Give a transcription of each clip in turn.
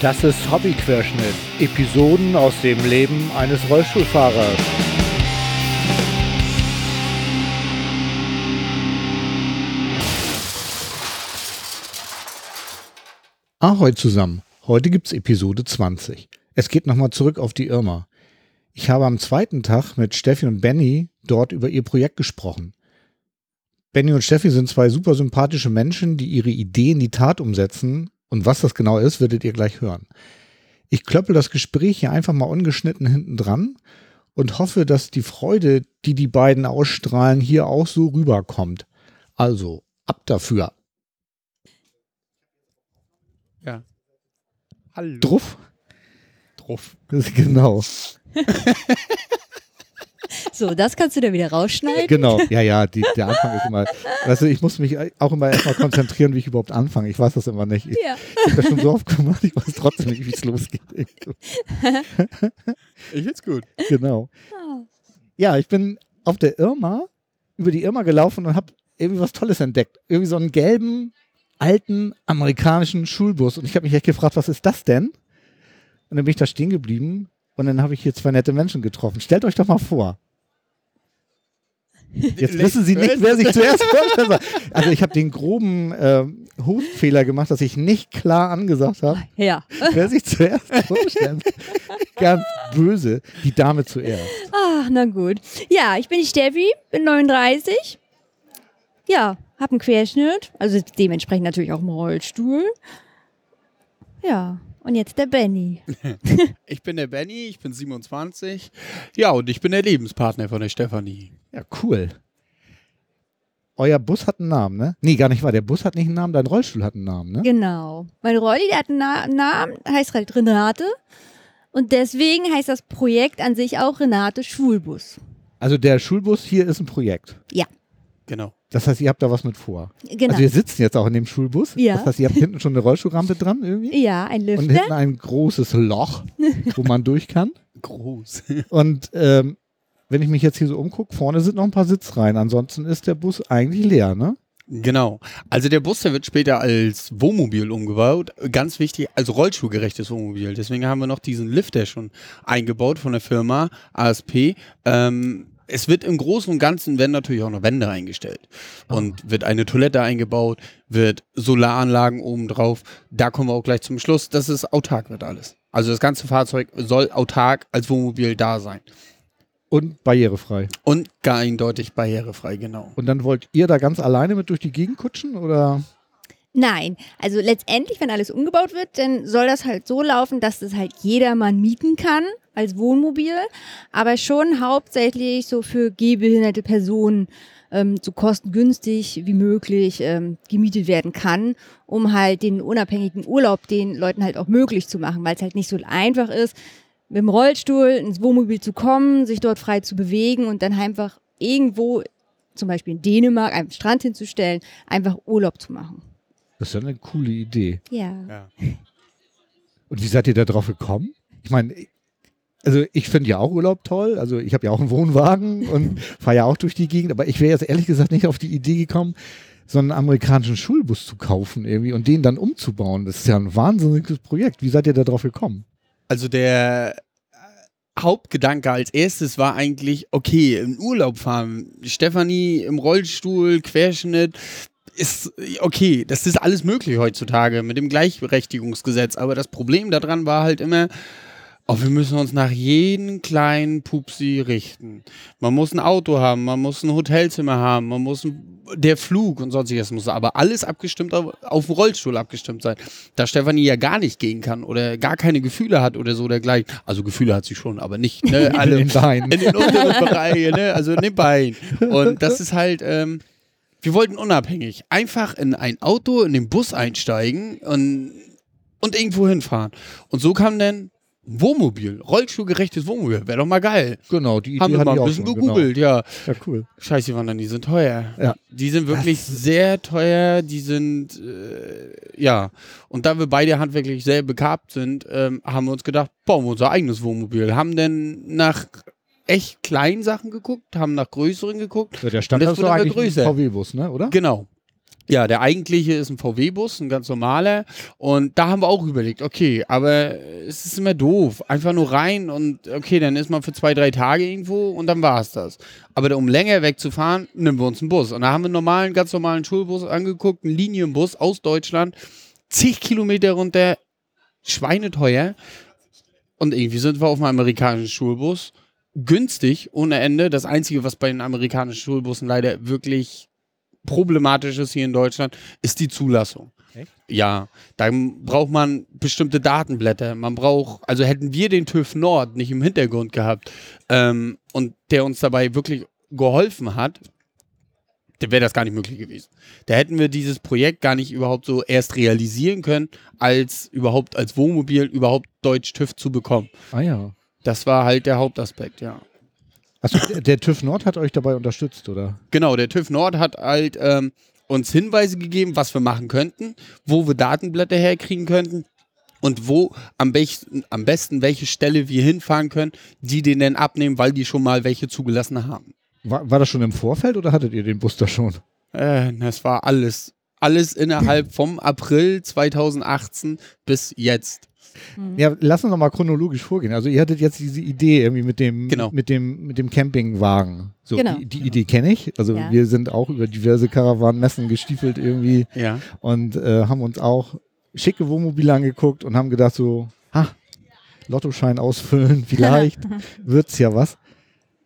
Das ist Hobbyquerschnitt. Episoden aus dem Leben eines Rollstuhlfahrers. Ahoi zusammen. Heute gibt's Episode 20. Es geht nochmal zurück auf die Irma. Ich habe am zweiten Tag mit Steffi und Benny dort über ihr Projekt gesprochen. Benny und Steffi sind zwei super sympathische Menschen, die ihre Idee in die Tat umsetzen. Und was das genau ist, werdet ihr gleich hören. Ich klöppel das Gespräch hier einfach mal ungeschnitten hinten dran und hoffe, dass die Freude, die die beiden ausstrahlen, hier auch so rüberkommt. Also, ab dafür. Ja. Hallo. Druff? Druff. Genau. So, das kannst du dann wieder rausschneiden. Genau, ja, ja, die, der Anfang ist immer. Weißt du, ich muss mich auch immer erstmal konzentrieren, wie ich überhaupt anfange. Ich weiß das immer nicht. Ich Ja. habe das schon so oft gemacht, ich weiß trotzdem nicht, wie es losgeht. Ich find's gut. Genau. Ah. Ja, ich bin auf der Irma, über die Irma gelaufen und habe irgendwie was Tolles entdeckt. Irgendwie so einen gelben, alten amerikanischen Schulbus. Und ich habe mich echt gefragt, was ist das denn? Und dann bin ich da stehen geblieben und dann habe ich hier zwei nette Menschen getroffen. Stellt euch doch mal vor. Jetzt wissen Sie nicht, wer sich zuerst vorstellen soll. Also ich habe den groben ähm, Hostfehler gemacht, dass ich nicht klar angesagt habe, Ja. wer sich zuerst vorstellen soll. Ganz böse. Die Dame zuerst. Ach, na gut. Ja, ich bin die Steffi, bin 39. Ja, hab einen Querschnitt, also dementsprechend natürlich auch einen Rollstuhl. Ja, und jetzt der Benny. Ich bin der Benny, ich bin 27. Ja, und ich bin der Lebenspartner von der Stefanie. Ja, cool. Euer Bus hat einen Namen, ne? Nee, gar nicht wahr. Der Bus hat nicht einen Namen, dein Rollstuhl hat einen Namen, ne? Genau. Mein Rolli, der hat einen Na Namen, heißt halt Renate. Und deswegen heißt das Projekt an sich auch Renate Schulbus. Also der Schulbus hier ist ein Projekt. Ja, Genau. Das heißt, ihr habt da was mit vor. genau. Also wir sitzen jetzt auch in dem Schulbus. Ja. Das heißt, ihr habt hinten schon eine Rollstuhlrampe dran irgendwie. ja, ein Und Lüfter. hinten ein großes Loch, wo man durch kann. Groß. Und ähm, wenn ich mich jetzt hier so umgucke, vorne sind noch ein paar Sitzreihen. Ansonsten ist der Bus eigentlich leer, ne? genau. Also der Bus, der wird später als Wohnmobil umgebaut. Ganz wichtig, als rollstuhlgerechtes Wohnmobil. Deswegen haben wir noch diesen Lifter schon eingebaut von der Firma ASP. Ähm, es wird im Großen und Ganzen werden natürlich auch noch Wände eingestellt. Und wird eine Toilette eingebaut, wird Solaranlagen oben drauf. Da kommen wir auch gleich zum Schluss, dass es autark wird alles. Also das ganze Fahrzeug soll autark als Wohnmobil da sein. Und barrierefrei. Und gar eindeutig barrierefrei, genau. Und dann wollt ihr da ganz alleine mit durch die Gegend kutschen oder? Nein, also letztendlich, wenn alles umgebaut wird, dann soll das halt so laufen, dass das halt jedermann mieten kann als Wohnmobil, aber schon hauptsächlich so für gehbehinderte Personen ähm, so kostengünstig wie möglich ähm, gemietet werden kann, um halt den unabhängigen Urlaub den Leuten halt auch möglich zu machen, weil es halt nicht so einfach ist, mit dem Rollstuhl ins Wohnmobil zu kommen, sich dort frei zu bewegen und dann einfach irgendwo, zum Beispiel in Dänemark, am Strand hinzustellen, einfach Urlaub zu machen. Das ist ja eine coole Idee. Ja. Ja. Und wie seid ihr da drauf gekommen? Ich meine, also ich finde ja auch Urlaub toll. Also ich habe ja auch einen Wohnwagen und fahre ja auch durch die Gegend. Aber ich wäre jetzt ehrlich gesagt nicht auf die Idee gekommen, so einen amerikanischen Schulbus zu kaufen irgendwie und den dann umzubauen. Das ist ja ein wahnsinniges Projekt. Wie seid ihr da drauf gekommen? Also der Hauptgedanke als erstes war eigentlich, okay, in Urlaub fahren. Stefanie im Rollstuhl, Querschnitt. Ist okay, das ist alles möglich heutzutage mit dem Gleichberechtigungsgesetz. Aber das Problem daran war halt immer, oh, wir müssen uns nach jedem kleinen Pupsi richten. Man muss ein Auto haben, man muss ein Hotelzimmer haben, man muss ein, der Flug und sonstiges muss aber alles abgestimmt auf, auf den Rollstuhl abgestimmt sein. Da Stefanie ja gar nicht gehen kann oder gar keine Gefühle hat oder so dergleichen. Also Gefühle hat sie schon, aber nicht ne, alle In den Beinen. in den unteren Bereichen, ne? also in den Beinen. Und das ist halt, ähm, wir wollten unabhängig einfach in ein Auto, in den Bus einsteigen und, und irgendwo hinfahren. Und so kam dann ein Wohnmobil, rollstuhlgerechtes Wohnmobil, wäre doch mal geil. Genau, die Idee Haben wir mal ein bisschen schon, gegoogelt, ja. Genau. Ja, cool. Scheiße, die waren dann, die sind teuer. Ja. Die sind wirklich sehr teuer, die sind, äh, ja. Und da wir beide handwerklich sehr begabt sind, ähm, haben wir uns gedacht, bauen wir unser eigenes Wohnmobil. Haben dann nach echt kleinen Sachen geguckt, haben nach größeren geguckt. Ja, der Stand ist doch ein. VW-Bus, ne, oder? Genau. Ja, der eigentliche ist ein VW-Bus, ein ganz normaler. Und da haben wir auch überlegt, okay, aber es ist immer doof. Einfach nur rein und okay, dann ist man für zwei, drei Tage irgendwo und dann war es das. Aber um länger wegzufahren, nehmen wir uns einen Bus. Und da haben wir einen normalen, ganz normalen Schulbus angeguckt, einen Linienbus aus Deutschland, zig Kilometer runter, schweineteuer. Und irgendwie sind wir auf einem amerikanischen Schulbus. Günstig, ohne Ende. Das Einzige, was bei den amerikanischen Schulbussen leider wirklich problematisch ist hier in Deutschland, ist die Zulassung. Echt? Ja, da braucht man bestimmte Datenblätter. Man braucht, also hätten wir den TÜV Nord nicht im Hintergrund gehabt ähm, und der uns dabei wirklich geholfen hat, dann wäre das gar nicht möglich gewesen. Da hätten wir dieses Projekt gar nicht überhaupt so erst realisieren können, als überhaupt als Wohnmobil überhaupt Deutsch TÜV zu bekommen. Ah ja. Das war halt der Hauptaspekt, ja. Achso, der, TÜV Nord hat euch dabei unterstützt, oder? Genau, der TÜV Nord hat halt ähm, uns Hinweise gegeben, was wir machen könnten, wo wir Datenblätter herkriegen könnten und wo am, besten, am besten welche Stelle wir hinfahren können, die den dann abnehmen, weil die schon mal welche zugelassen haben. War, war das schon im Vorfeld oder hattet ihr den Bus da schon? Äh, das war alles. Alles innerhalb vom April 2018 bis jetzt. Ja, lass uns noch mal chronologisch vorgehen. Also ihr hattet jetzt diese Idee irgendwie mit dem, Genau. mit dem, mit dem Campingwagen. So, Genau. Die, die Idee kenne ich. Also Ja. wir sind auch über diverse Karawanenmessen gestiefelt irgendwie Ja. und äh, haben uns auch schicke Wohnmobile angeguckt und haben gedacht so, ha, Lottoschein ausfüllen, vielleicht wird's ja was.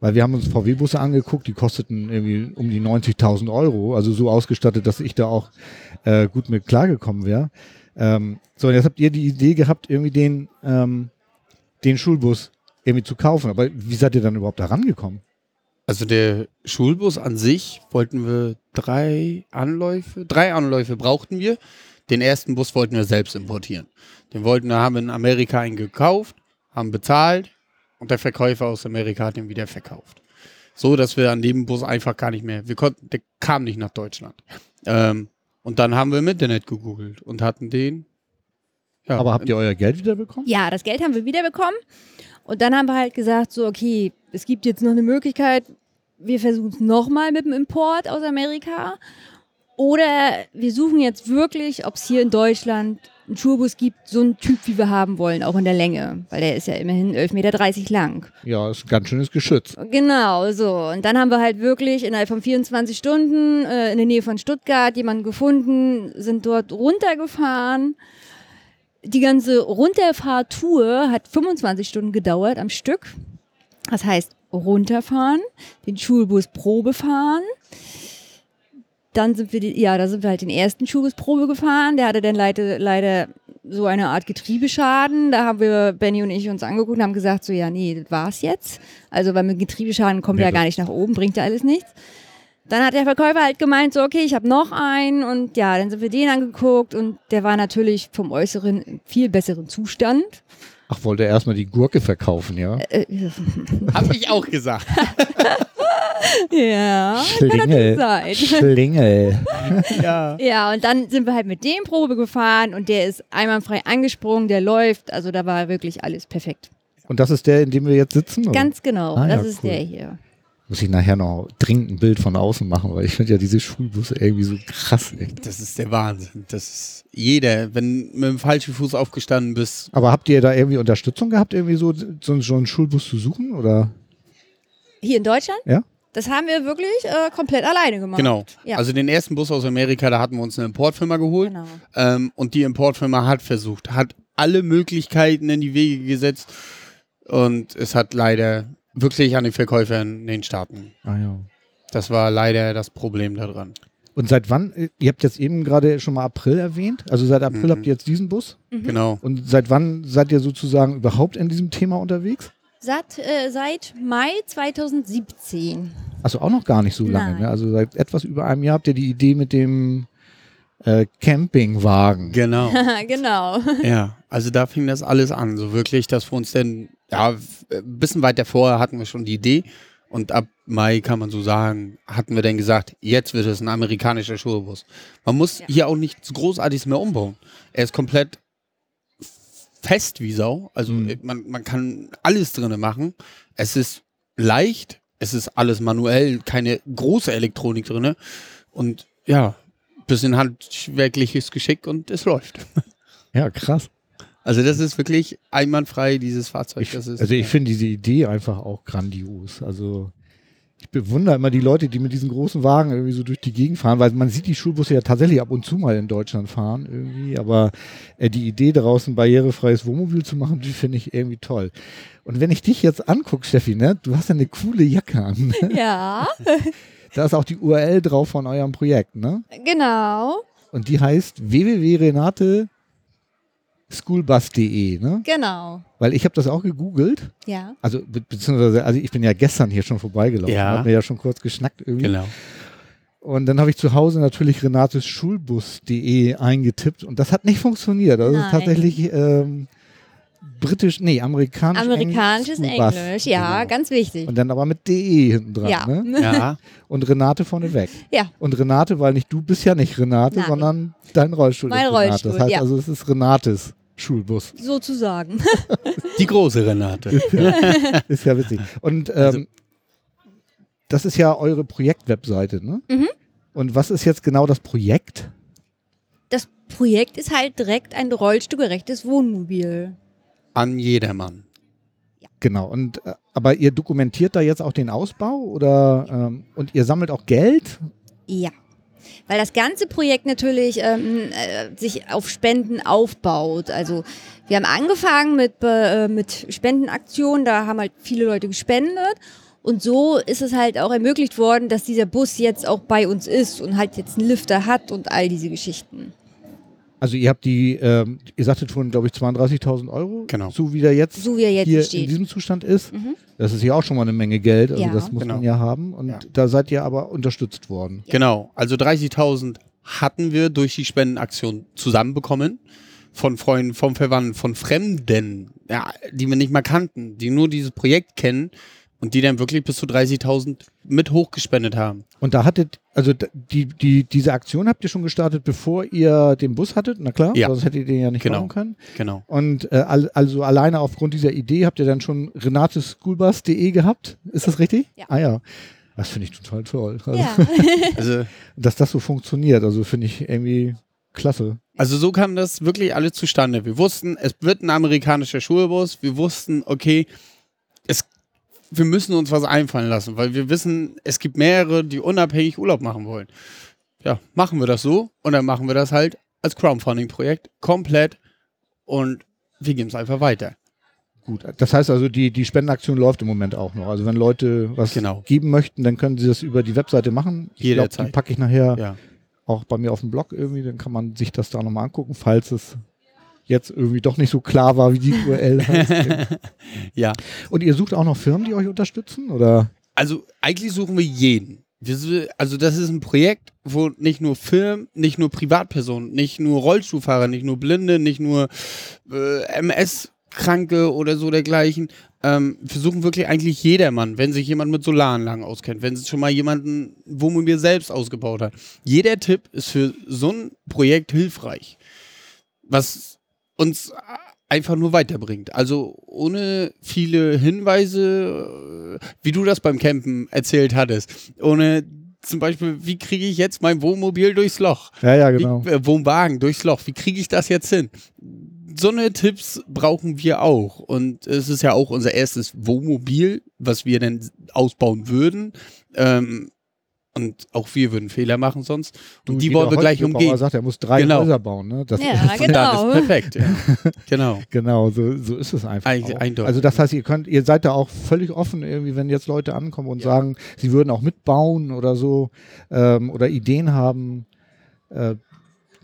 Weil wir haben uns VW-Busse angeguckt, die kosteten irgendwie um die 90.000 Euro, also so ausgestattet, dass ich da auch äh, gut mit klargekommen wäre. Ähm, so, jetzt habt ihr die Idee gehabt, irgendwie den, ähm, den Schulbus irgendwie zu kaufen. Aber wie seid ihr dann überhaupt da rangekommen? Also der Schulbus an sich wollten wir drei Anläufe, drei Anläufe brauchten wir. Den ersten Bus wollten wir selbst importieren. Den wollten wir, haben in Amerika einen gekauft, haben bezahlt und der Verkäufer aus Amerika hat ihn wieder verkauft. So, dass wir an dem Bus einfach gar nicht mehr, wir konnten, der kam nicht nach Deutschland. Ähm, und dann haben wir im Internet gegoogelt und hatten den. Ja, Aber habt ihr euer Geld wieder bekommen? Ja, das Geld haben wir wiederbekommen. Und dann haben wir halt gesagt, so, okay, es gibt jetzt noch eine Möglichkeit, wir versuchen es nochmal mit dem Import aus Amerika. Oder wir suchen jetzt wirklich, ob es hier in Deutschland einen Schulbus gibt, so einen Typ, wie wir haben wollen, auch in der Länge. Weil der ist ja immerhin 11,30 Meter lang. Ja, ist ein ganz schönes Geschütz. Genau, so. Und dann haben wir halt wirklich innerhalb von 24 Stunden äh, in der Nähe von Stuttgart jemanden gefunden, sind dort runtergefahren. Die ganze Runterfahrtour hat 25 Stunden gedauert am Stück. Das heißt, runterfahren, den Schulbus Probe fahren. Dann sind wir, die, ja, da sind wir halt den ersten Schulbus Probe gefahren. Der hatte dann leider, leider so eine Art Getriebeschaden. Da haben wir, Benny und ich, uns angeguckt und haben gesagt, so, ja, nee, das war's jetzt. Also, weil mit Getriebeschaden kommt Nee, er das- gar nicht nach oben, bringt ja alles nichts. Dann hat der Verkäufer halt gemeint, so, okay, ich habe noch einen und ja, dann sind wir den angeguckt und der war natürlich vom Äußeren in viel besseren Zustand. Ach, wollte er erstmal die Gurke verkaufen, ja? Äh, Hab ich auch gesagt. ja, Schlingel. sein. Schlingel. ja. Ja, und dann sind wir halt mit dem Probe gefahren und der ist einwandfrei angesprungen, der läuft, also da war wirklich alles perfekt. Und das ist der, in dem wir jetzt sitzen? oder? Ganz genau, Ah, ja, das ist cool. der hier. Muss ich nachher noch dringend ein Bild von außen machen, weil ich finde ja diese Schulbusse irgendwie so krass. Ey. Das ist der Wahnsinn. Das ist jeder, wenn mit dem falschen Fuß aufgestanden bist. Aber habt ihr da irgendwie Unterstützung gehabt, irgendwie so, so, so einen Schulbus zu suchen? Oder? Hier in Deutschland? Ja. Das haben wir wirklich äh, komplett alleine gemacht. Genau. Ja. Also den ersten Bus aus Amerika, da hatten wir uns eine Importfirma geholt. Genau. Ähm, und die Importfirma hat versucht, hat alle Möglichkeiten in die Wege gesetzt. Und es hat leider wirklich an den Verkäufern in den Staaten. Ah ja. Das war leider das Problem daran. Und seit wann, äh, ihr habt jetzt eben gerade schon mal April erwähnt, also seit April Mhm. habt ihr jetzt diesen Bus? Genau. Und seit wann seid ihr sozusagen überhaupt in diesem Thema unterwegs? Seit, äh, seit Mai 2017. Also auch noch gar nicht so lange, ne? Also seit etwas über einem Jahr habt ihr die Idee mit dem äh, Campingwagen. Genau. genau. Ja, also da fing das alles an. So wirklich, dass wir uns denn, ja, ein bisschen weiter vorher hatten wir schon die Idee. Und ab Mai kann man so sagen, hatten wir dann gesagt, jetzt wird es ein amerikanischer Schulbus. Man muss Ja. hier auch nichts Großartiges mehr umbauen. Er ist komplett fest wie Sau. Also Mhm. äh, man, man kann alles drinne machen. Es ist leicht, es ist alles manuell, keine große Elektronik drinne. Und ja, bisschen handwerkliches Geschick und es läuft. Ja, krass. Also das ist wirklich einwandfrei, dieses Fahrzeug. Ich, also ich finde diese Idee einfach auch grandios. Also ich bewundere immer die Leute, die mit diesen großen Wagen irgendwie so durch die Gegend fahren, weil man sieht die Schulbusse ja tatsächlich ab und zu mal in Deutschland fahren irgendwie, aber äh, die Idee daraus ein barrierefreies Wohnmobil zu machen, die finde ich irgendwie toll. Und wenn ich dich jetzt angucke, Steffi, ne, du hast ja eine coole Jacke an. Ja, Da ist auch die URL drauf von eurem Projekt, ne? genau, Und die heißt www.renate schoolbus.de, ne? genau. Weil ich habe das auch gegoogelt. Ja. Also be beziehungsweise, also ich bin ja gestern hier schon vorbeigelaufen, Ja. hat mir ja schon kurz geschnackt irgendwie. genau. Und dann habe ich zu Hause natürlich renatesschulbus.de eingetippt und das hat nicht funktioniert. Das ist Nein. tatsächlich ähm, britisch, nee, amerikanisch. Amerikanisches Schoolbus. Englisch, ja, Genau. ganz wichtig. Und dann aber mit DE hinten dran, ja. ne? Ja, Und Renate vorneweg. Ja. Und Renate, weil nicht du bist ja nicht Renate, Nein. sondern dein Rollstuhl Mein ist Renate. Rollstuhl, das heißt ja. also, es ist Renates Schulbus. sozusagen. die große Renate. Ist ja witzig. Und ähm, Also- das ist ja eure Projektwebseite, ne? Mhm. Und was ist jetzt genau das Projekt? Das Projekt ist halt direkt ein rollstuhlgerechtes Wohnmobil. An jedermann. Genau. Und äh, aber ihr dokumentiert da jetzt auch den Ausbau oder ähm, und ihr sammelt auch Geld? Ja. Weil das ganze Projekt natürlich ähm, äh, sich auf Spenden aufbaut. Also wir haben angefangen mit, äh, mit Spendenaktionen, da haben halt viele Leute gespendet. Und so ist es halt auch ermöglicht worden, dass dieser Bus jetzt auch bei uns ist und halt jetzt einen Lifter hat und all diese Geschichten. Also ihr habt die, ähm, ihr sagtet vorhin, glaube ich, 32.000 Euro, Genau. so wie der jetzt So wie er jetzt hier in steht. diesem Zustand ist. Mhm. Das ist ja auch schon mal eine Menge Geld, also Ja. das muss Genau. man ja haben. Und Ja. da seid ihr aber unterstützt worden. Genau. Also 30.000 hatten wir durch die Spendenaktion zusammenbekommen. Von Freunden, vom Verwandten, von Fremden, ja, die wir nicht mal kannten, die nur dieses Projekt kennen und die dann wirklich bis zu 30.000 mit hochgespendet haben. Und da hattet, also die, die, diese Aktion habt ihr schon gestartet, bevor ihr den Bus hattet, na klar, Ja. sonst hättet ihr den ja nicht Genau. machen können. Genau. Und äh, al- also alleine aufgrund dieser Idee habt ihr dann schon renateschoolbus.de gehabt, ist das richtig? Ja. Ah ja. Das finde ich total toll. Also, Ja. Also, Dass das so funktioniert, also finde ich irgendwie klasse. also so kam das wirklich alles zustande. Wir wussten, es wird ein amerikanischer Schulbus. Wir wussten, okay, es, wir müssen uns was einfallen lassen, weil wir wissen, es gibt mehrere, die unabhängig Urlaub machen wollen. Ja, machen wir das so und dann machen wir das halt als Crowdfunding-Projekt komplett und wir geben es einfach weiter. Gut. Das heißt also, die, die Spendenaktion läuft im Moment auch noch. Also wenn Leute was Genau. geben möchten, dann können sie das über die Webseite machen. Ich glaube, die Jederzeit. packe ich nachher Ja. auch bei mir auf dem Blog irgendwie, dann kann man sich das da nochmal angucken, falls es jetzt irgendwie doch nicht so klar war, wie die URL heißt. ja. Und ihr sucht auch noch Firmen, die euch unterstützen? Oder? Also eigentlich suchen wir jeden. Wir, also das ist ein Projekt, wo nicht nur Firmen, nicht nur Privatpersonen, nicht nur Rollstuhlfahrer, nicht nur Blinde, nicht nur äh, MS-Kranke oder so dergleichen. Ähm, wir suchen wirklich eigentlich jedermann, wenn sich jemand mit Solaranlagen auskennt, wenn sich schon mal jemanden Wohnmobil selbst ausgebaut hat. Jeder Tipp ist für so ein Projekt hilfreich, was uns einfach nur weiterbringt. Also ohne viele Hinweise, äh, wie du das beim Campen erzählt hattest. Ohne zum Beispiel, wie kriege ich jetzt mein Wohnmobil durchs Loch? Ja, ja, genau. Wie, äh, Wohnwagen durchs Loch. Wie kriege ich das jetzt hin? So eine Tipps brauchen wir auch. Und es ist ja auch unser erstes Wohnmobil, was wir dann ausbauen würden. Ähm, und auch wir würden Fehler machen sonst. Und die jeder wollen wir gleich umgehen. sagt, er muss drei Genau. Häuser bauen. Ne? Das Ja, genau. ist perfekt. Ja. genau. genau, so, so ist es einfach. Eig- auch. eindeutig. Also das heißt, ihr könnt, ihr seid da auch völlig offen, irgendwie, wenn jetzt Leute ankommen und Ja. sagen, sie würden auch mitbauen oder so ähm, oder Ideen haben. Äh,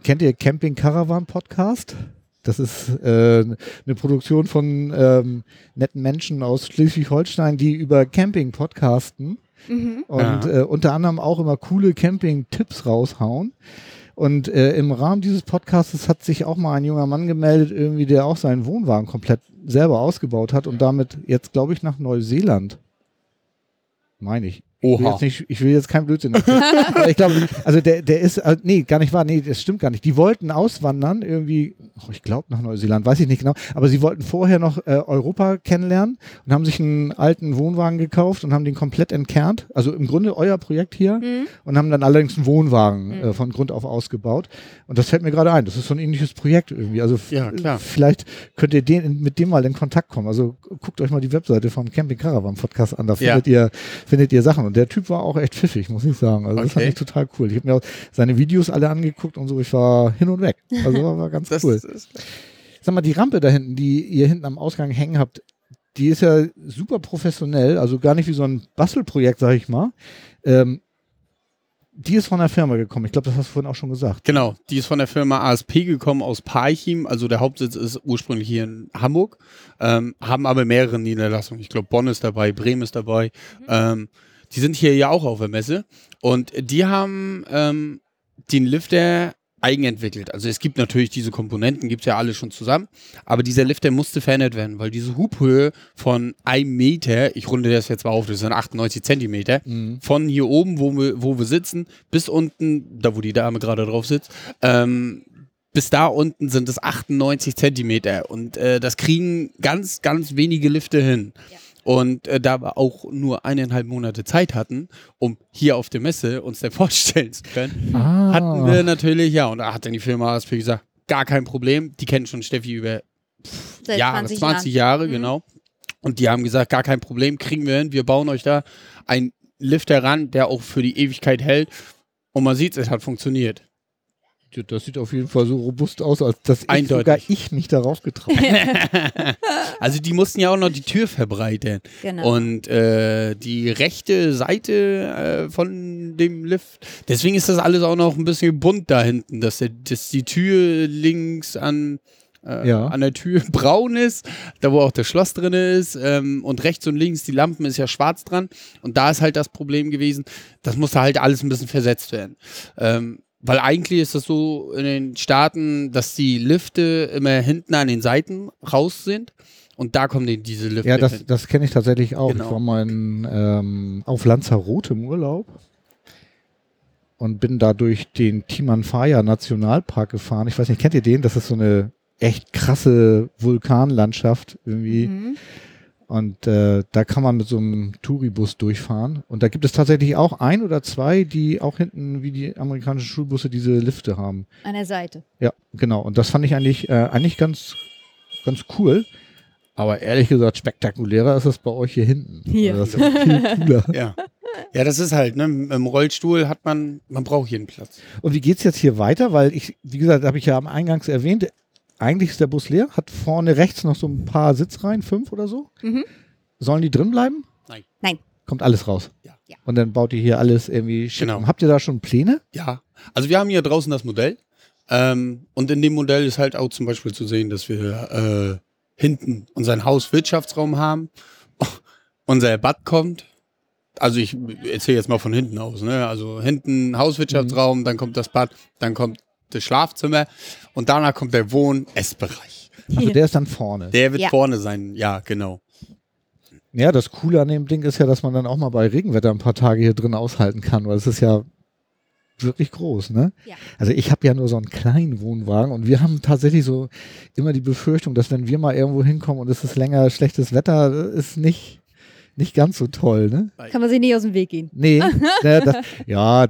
kennt ihr Camping Caravan Podcast? Das ist äh, eine Produktion von ähm, netten Menschen aus Schleswig-Holstein, die über Camping podcasten Mhm. und Ja. äh, unter anderem auch immer coole Camping-Tipps raushauen. Und äh, im Rahmen dieses Podcasts hat sich auch mal ein junger Mann gemeldet, irgendwie, der auch seinen Wohnwagen komplett selber ausgebaut hat und damit jetzt, glaube ich, nach Neuseeland, meine ich, Ich will, Oha. jetzt nicht, ich will jetzt kein Blödsinn. ich glaube, also der, der ist, äh, nee, gar nicht wahr, nee, das stimmt gar nicht. Die wollten auswandern, irgendwie, oh, ich glaube nach Neuseeland, weiß ich nicht genau, aber sie wollten vorher noch äh, Europa kennenlernen und haben sich einen alten Wohnwagen gekauft und haben den komplett entkernt. Also im Grunde euer Projekt hier Mhm. und haben dann allerdings einen Wohnwagen äh, von Grund auf ausgebaut. Und das fällt mir gerade ein. Das ist so ein ähnliches Projekt irgendwie. Also Ja, klar. vielleicht könnt ihr den, mit dem mal in Kontakt kommen. Also guckt euch mal die Webseite vom Camping Caravan Podcast an. Da Ja. findet ihr, findet ihr Sachen. Und der Typ war auch echt pfiffig, muss ich sagen. Also das fand Okay. ich total cool. Ich habe mir auch seine Videos alle angeguckt und so. Ich war hin und weg. Also war, war ganz Das cool. ist Sag mal, die Rampe da hinten, die ihr hinten am Ausgang hängen habt, die ist ja super professionell, also gar nicht wie so ein Bastelprojekt, sag ich mal. Ähm, die ist von der Firma gekommen. Ich glaube, das hast du vorhin auch schon gesagt. Genau, die ist von der Firma ASP gekommen aus Parchim, also der Hauptsitz ist ursprünglich hier in Hamburg, ähm, haben aber mehrere Niederlassungen. Ich glaube, Bonn ist dabei, Bremen ist dabei. Ähm, die sind hier ja auch auf der Messe. Und die haben ähm, den Lifter eigenentwickelt. Also es gibt natürlich diese Komponenten, gibt es ja alle schon zusammen, aber dieser Lifter musste verändert werden, weil diese Hubhöhe von einem Meter, ich runde das jetzt mal auf, das sind 98 Zentimeter, von hier oben, wo wir, wo wir sitzen, bis unten, da wo die Dame gerade drauf sitzt, ähm, bis da unten sind es 98 Zentimeter. Und äh, das kriegen ganz, ganz wenige Lifte hin. Und äh, da wir auch nur eineinhalb Monate Zeit hatten, um hier auf der Messe uns dann vorstellen zu können, Ah. hatten wir natürlich, ja, und da hat dann die Firma ASP gesagt, gar kein Problem, die kennen schon Steffi über Seit Jahre, 20 20 Jahren. Jahre, Mhm. genau. Und die haben gesagt, gar kein Problem, kriegen wir hin, wir bauen euch da einen Lifter ran, der auch für die Ewigkeit hält. Und man sieht, es hat funktioniert. Ja, Das sieht auf jeden Fall so robust aus, als dass ich sogar ich mich darauf getraut habe. Also die mussten ja auch noch die Tür verbreitern. Genau. Und äh, die rechte Seite äh, von dem Lift, deswegen ist das alles auch noch ein bisschen bunt da hinten, dass, der, dass die Tür links an, äh, Ja. an der Tür braun ist, da wo auch das Schloss drin ist und und rechts und links die Lampen ist ja schwarz dran und da ist halt das Problem gewesen, das musste halt alles ein bisschen versetzt werden. Ähm, weil eigentlich ist das so in den Staaten, dass die Lifte immer hinten an den Seiten raus sind und da kommen die, diese Lifte Ja, das, hin. das kenne ich tatsächlich auch. Genau. Ich war mal in, ähm, auf Lanzarote im Urlaub und bin da durch den Timanfaya Nationalpark gefahren. Ich weiß nicht, kennt ihr den? Das ist so eine echt krasse Vulkanlandschaft irgendwie. Mhm. Und äh, da kann man mit so einem Touribus durchfahren. Und da gibt es tatsächlich auch ein oder zwei, die auch hinten wie die amerikanischen Schulbusse diese Lifte haben. An der Seite. Ja, genau. Und das fand ich eigentlich, äh, eigentlich ganz, ganz cool. Aber ehrlich gesagt, spektakulärer ist es bei euch hier hinten. Hier. Also das ist viel cooler. Ja. Ja, das ist halt, ne? Im Rollstuhl hat man, man braucht jeden Platz. Und wie geht's jetzt hier weiter? Weil ich, wie gesagt, habe ich ja am Eingangs erwähnt, eigentlich ist der Bus leer, hat vorne rechts noch so ein paar Sitzreihen, fünf oder so. Mhm. Sollen die drin bleiben? Nein. Nein. Kommt alles raus. Ja. Ja. Und dann baut ihr hier alles irgendwie schick. Genau. Habt ihr da schon Pläne? Ja. Also wir haben hier draußen das Modell. Ähm, und in dem Modell ist halt auch zum Beispiel zu sehen, dass wir äh, hinten unseren Hauswirtschaftsraum haben. Unser Bad kommt. Also ich erzähle jetzt mal von hinten aus. Ne? Also hinten Hauswirtschaftsraum, dann kommt das Bad, dann kommt das Schlafzimmer und danach kommt der Wohn-Essbereich. Also der ist dann vorne. Der wird Ja. vorne sein. Ja, genau. Ja, das Coole an dem Ding ist ja, dass man dann auch mal bei Regenwetter ein paar Tage hier drin aushalten kann, weil es ist ja wirklich groß, ne? Ja. Also ich habe ja nur so einen kleinen Wohnwagen und wir haben tatsächlich so immer die Befürchtung, dass wenn wir mal irgendwo hinkommen und es ist länger schlechtes Wetter, ist nicht, nicht ganz so toll, ne? Kann man sich nicht aus dem Weg gehen. Nee, ne, das, ja,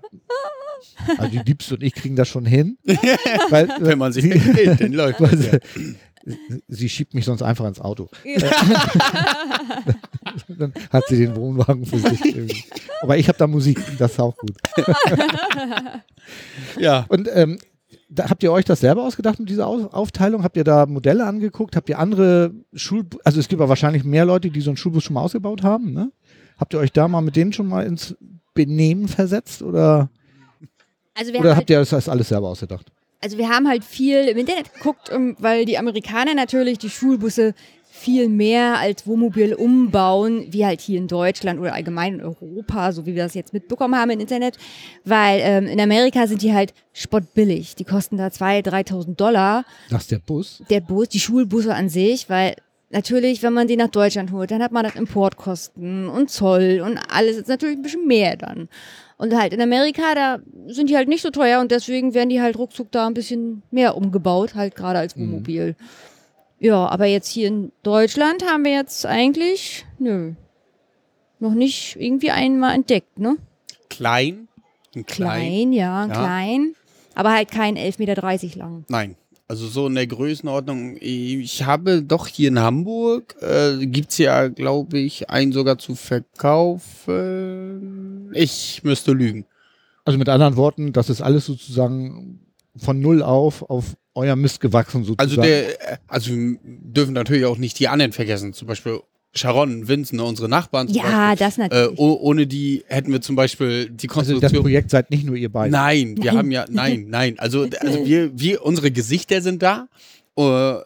also die Liebste und ich kriegen das schon hin. weil, Wenn man sich sie, kennt, dann läuft das. Ja. sie, sie schiebt mich sonst einfach ins Auto. Dann hat sie den Wohnwagen für sich. irgendwie. Aber ich habe da Musik, das ist auch gut. ja. Und ähm, da, habt ihr euch das selber ausgedacht mit dieser Aus Aufteilung? Habt ihr da Modelle angeguckt? Habt ihr andere Schul... Also es gibt ja wahrscheinlich mehr Leute, die so einen Schulbus schon mal ausgebaut haben, ne? Habt ihr euch da mal mit denen schon mal ins Benehmen versetzt oder, Also wir, oder haben habt halt, ihr das, alles selber ausgedacht? also wir haben halt viel im Internet geguckt, weil die Amerikaner natürlich die Schulbusse viel mehr als Wohnmobil umbauen, wie halt hier in Deutschland oder allgemein in Europa, so wie wir das jetzt mitbekommen haben im Internet. Weil ähm, in Amerika sind die halt spottbillig. Die kosten da 2.000, 3.000 Dollar. Das ist der Bus? der Bus, die Schulbusse an sich, weil natürlich, wenn man die nach Deutschland holt, dann hat man das Importkosten und Zoll und alles ist natürlich ein bisschen mehr dann. Und halt in Amerika, da sind die halt nicht so teuer und deswegen werden die halt ruckzuck da ein bisschen mehr umgebaut, halt gerade als Mhm. Wohnmobil. Ja, aber jetzt hier in Deutschland haben wir jetzt eigentlich, nö, noch nicht irgendwie einmal entdeckt, ne? Klein. Ein klein. Klein, ja, Ja. klein. Aber halt kein 11,30 Meter lang. Nein. Also so in der Größenordnung. Ich habe doch hier in Hamburg, äh, gibt es ja, glaube ich, einen sogar zu verkaufen. Ich müsste lügen. Also mit anderen Worten, das ist alles sozusagen von null auf auf euer Mist gewachsen sozusagen. Also der, äh, also wir dürfen natürlich auch nicht die anderen vergessen. Zum Beispiel Sharon, Vincent, unsere Nachbarn. Zum Ja, das Beispiel. Äh, natürlich. oh, ohne die hätten wir zum Beispiel die also das Konstruktion. Projekt seid nicht nur ihr beide. Nein, wir Nein. haben ja, nein, nein. Also, also wir, wir, unsere Gesichter sind da. Äh, Ja,